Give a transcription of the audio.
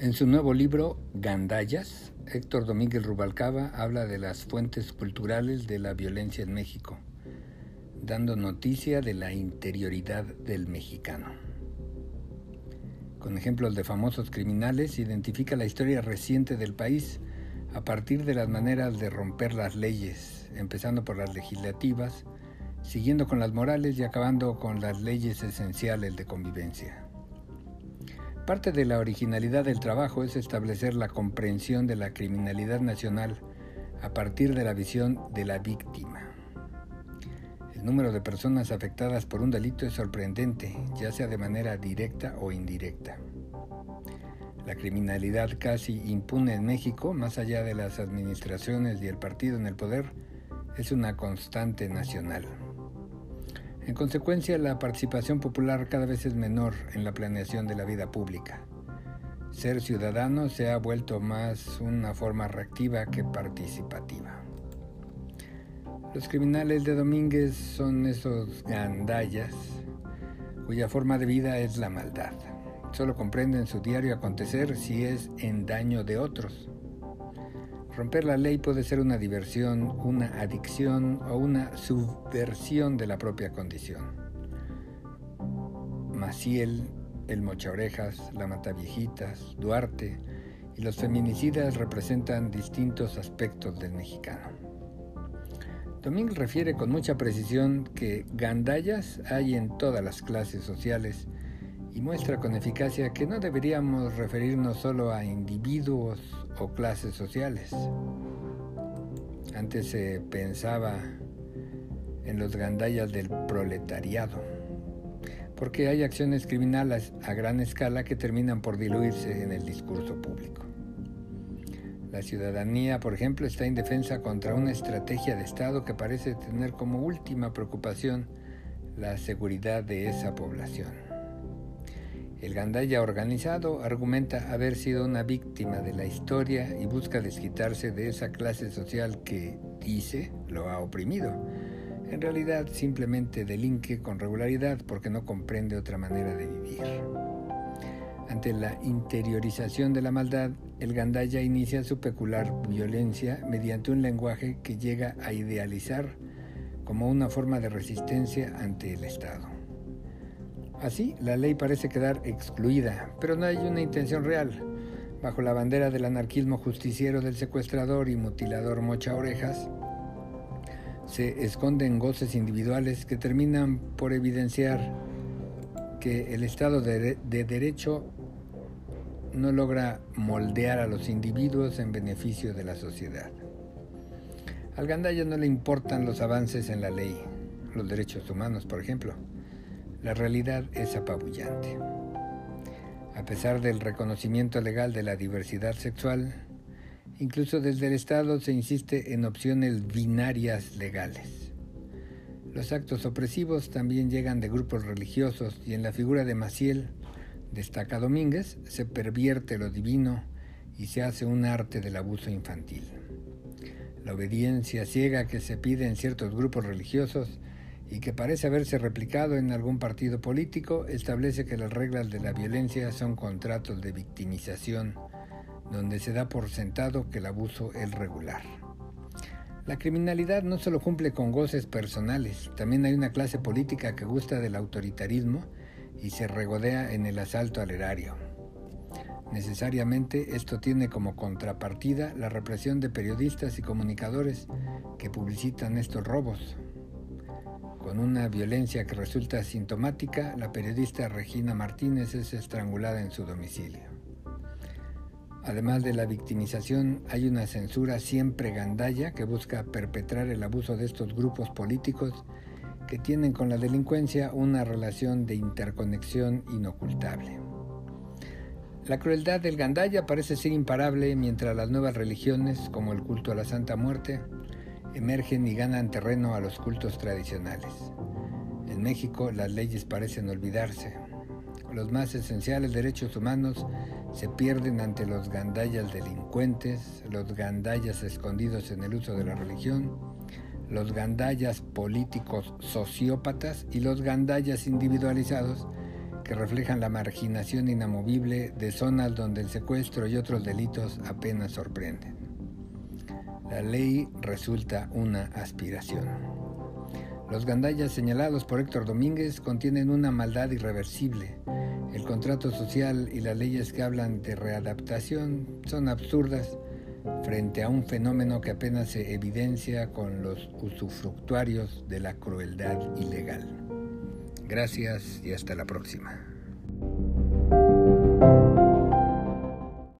En su nuevo libro, Gandayas, Héctor Domínguez Rubalcaba habla de las fuentes culturales de la violencia en México, dando noticia de la interioridad del mexicano. Con ejemplos de famosos criminales, identifica la historia reciente del país a partir de las maneras de romper las leyes, empezando por las legislativas, siguiendo con las morales y acabando con las leyes esenciales de convivencia. Parte de la originalidad del trabajo es establecer la comprensión de la criminalidad nacional a partir de la visión de la víctima. El número de personas afectadas por un delito es sorprendente, ya sea de manera directa o indirecta. La criminalidad casi impune en México, más allá de las administraciones y el partido en el poder, es una constante nacional. En consecuencia, la participación popular cada vez es menor en la planeación de la vida pública. Ser ciudadano se ha vuelto más una forma reactiva que participativa. Los criminales de Domínguez son esos gandallas cuya forma de vida es la maldad. Solo comprenden su diario acontecer si es en daño de otros. Romper la ley puede ser una diversión, una adicción o una subversión de la propia condición. Maciel, el Mochaorejas, la Mataviejitas, Duarte y los feminicidas representan distintos aspectos del mexicano. Domínguez refiere con mucha precisión que gandallas hay en todas las clases sociales y muestra con eficacia que no deberíamos referirnos solo a individuos o clases sociales. Antes se pensaba en los gandallas del proletariado, porque hay acciones criminales a gran escala que terminan por diluirse en el discurso público. La ciudadanía, por ejemplo, está indefensa contra una estrategia de Estado que parece tener como última preocupación la seguridad de esa población. El gandaya organizado argumenta haber sido una víctima de la historia y busca desquitarse de esa clase social que, dice, lo ha oprimido. En realidad simplemente delinque con regularidad porque no comprende otra manera de vivir. Ante la interiorización de la maldad, el gandaya inicia su peculiar violencia mediante un lenguaje que llega a idealizar como una forma de resistencia ante el Estado. Así, la ley parece quedar excluida, pero no hay una intención real. Bajo la bandera del anarquismo justiciero del secuestrador y mutilador mocha orejas, se esconden goces individuales que terminan por evidenciar que el Estado de, de, Derecho no logra moldear a los individuos en beneficio de la sociedad. Al Gandaya no le importan los avances en la ley, los derechos humanos, por ejemplo. La realidad es apabullante. A pesar del reconocimiento legal de la diversidad sexual, incluso desde el Estado se insiste en opciones binarias legales. Los actos opresivos también llegan de grupos religiosos y en la figura de Maciel, destaca Domínguez, se pervierte lo divino y se hace un arte del abuso infantil. La obediencia ciega que se pide en ciertos grupos religiosos y que parece haberse replicado en algún partido político, establece que las reglas de la violencia son contratos de victimización, donde se da por sentado que el abuso es regular. La criminalidad no solo cumple con goces personales, también hay una clase política que gusta del autoritarismo y se regodea en el asalto al erario. Necesariamente esto tiene como contrapartida la represión de periodistas y comunicadores que publicitan estos robos, con una violencia que resulta sintomática, la periodista Regina Martínez es estrangulada en su domicilio. Además de la victimización, hay una censura siempre gandalla que busca perpetrar el abuso de estos grupos políticos que tienen con la delincuencia una relación de interconexión inocultable. La crueldad del gandaya parece ser imparable mientras las nuevas religiones, como el culto a la Santa Muerte, emergen y ganan terreno a los cultos tradicionales. En México las leyes parecen olvidarse. Los más esenciales derechos humanos se pierden ante los gandayas delincuentes, los gandayas escondidos en el uso de la religión, los gandayas políticos sociópatas y los gandayas individualizados que reflejan la marginación inamovible de zonas donde el secuestro y otros delitos apenas sorprenden. La ley resulta una aspiración. Los gandallas señalados por Héctor Domínguez contienen una maldad irreversible. El contrato social y las leyes que hablan de readaptación son absurdas frente a un fenómeno que apenas se evidencia con los usufructuarios de la crueldad ilegal. Gracias y hasta la próxima.